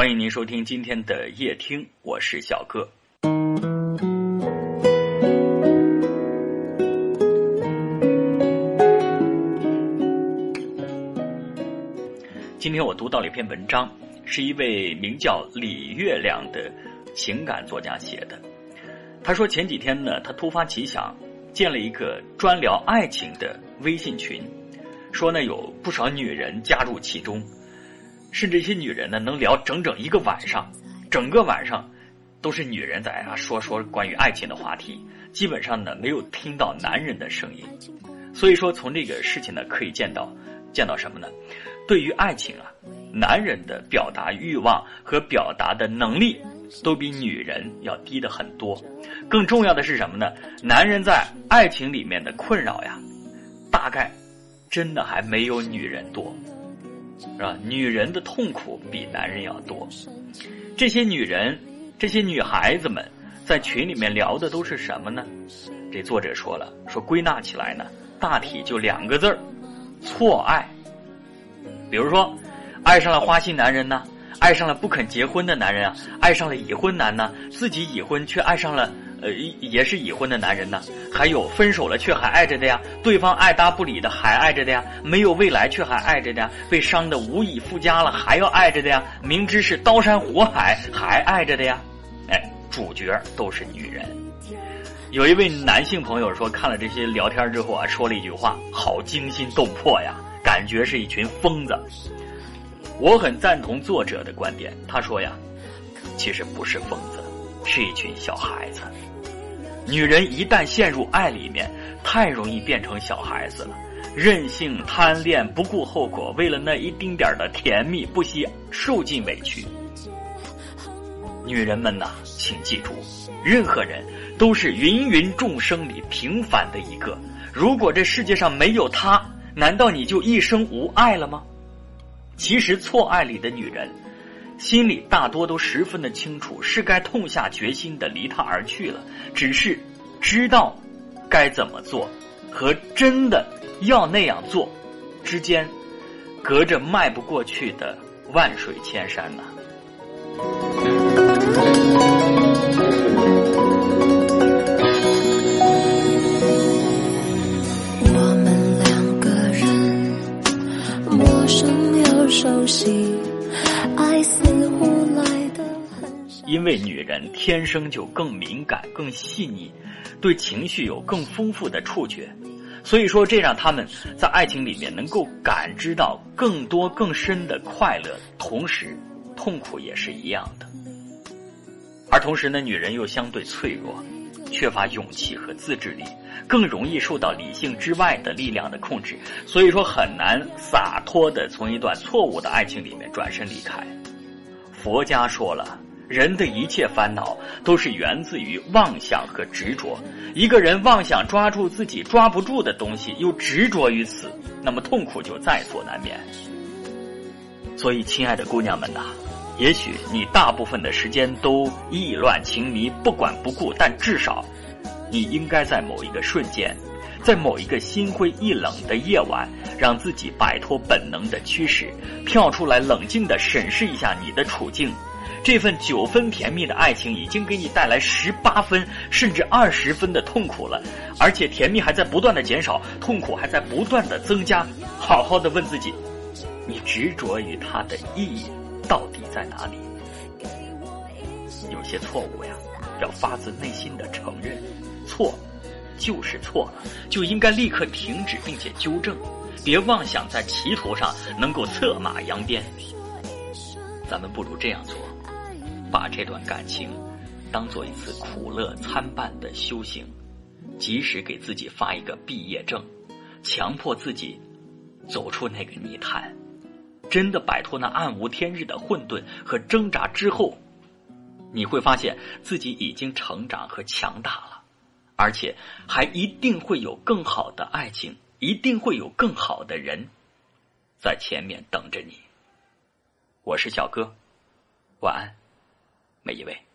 欢迎您收听今天的夜听，我是小哥。今天我读到了一篇文章，是一位名叫李月亮的情感作家写的。他说前几天呢，他突发奇想，建了一个专聊爱情的微信群，说呢有不少女人加入其中。甚至一些女人呢，能聊整整一个晚上，整个晚上都是女人在啊说说关于爱情的话题，基本上呢没有听到男人的声音。所以说，从这个事情呢可以见到，见到什么呢？对于爱情啊，男人的表达欲望和表达的能力都比女人要低的很多。更重要的是什么呢？男人在爱情里面的困扰呀，大概真的还没有女人多。是吧？女人的痛苦比男人要多。这些女人，这些女孩子们，在群里面聊的都是什么呢？这作者说了，说归纳起来呢，大体就两个字儿：错爱。比如说，爱上了花心男人呢，爱上了不肯结婚的男人啊，爱上了已婚男呢，自己已婚却爱上了。呃，也是已婚的男人呢，还有分手了却还爱着的呀，对方爱搭不理的还爱着的呀，没有未来却还爱着的呀，被伤的无以复加了还要爱着的呀，明知是刀山火海还爱着的呀，哎，主角都是女人。有一位男性朋友说，看了这些聊天之后啊，说了一句话，好惊心动魄呀，感觉是一群疯子。我很赞同作者的观点，他说呀，其实不是疯子，是一群小孩子。女人一旦陷入爱里面，太容易变成小孩子了，任性贪恋，不顾后果，为了那一丁点的甜蜜，不惜受尽委屈。女人们呐，请记住，任何人都是芸芸众生里平凡的一个。如果这世界上没有他，难道你就一生无爱了吗？其实错爱里的女人。心里大多都十分的清楚，是该痛下决心的离他而去了。只是知道该怎么做，和真的要那样做之间，隔着迈不过去的万水千山呐。我们两个人，陌生又熟悉。因为女人天生就更敏感、更细腻，对情绪有更丰富的触觉，所以说这让他们在爱情里面能够感知到更多更深的快乐，同时痛苦也是一样的。而同时呢，女人又相对脆弱，缺乏勇气和自制力，更容易受到理性之外的力量的控制，所以说很难洒脱的从一段错误的爱情里面转身离开。佛家说了。人的一切烦恼都是源自于妄想和执着。一个人妄想抓住自己抓不住的东西，又执着于此，那么痛苦就在所难免。所以，亲爱的姑娘们呐，也许你大部分的时间都意乱情迷、不管不顾，但至少，你应该在某一个瞬间，在某一个心灰意冷的夜晚，让自己摆脱本能的驱使，跳出来，冷静的审视一下你的处境。这份九分甜蜜的爱情已经给你带来十八分甚至二十分的痛苦了，而且甜蜜还在不断的减少，痛苦还在不断的增加。好好的问自己，你执着于它的意义到底在哪里？有些错误呀，要发自内心的承认，错就是错了，就应该立刻停止并且纠正，别妄想在歧途上能够策马扬鞭。咱们不如这样做。把这段感情当做一次苦乐参半的修行，及时给自己发一个毕业证，强迫自己走出那个泥潭，真的摆脱那暗无天日的混沌和挣扎之后，你会发现自己已经成长和强大了，而且还一定会有更好的爱情，一定会有更好的人在前面等着你。我是小哥，晚安。每一位。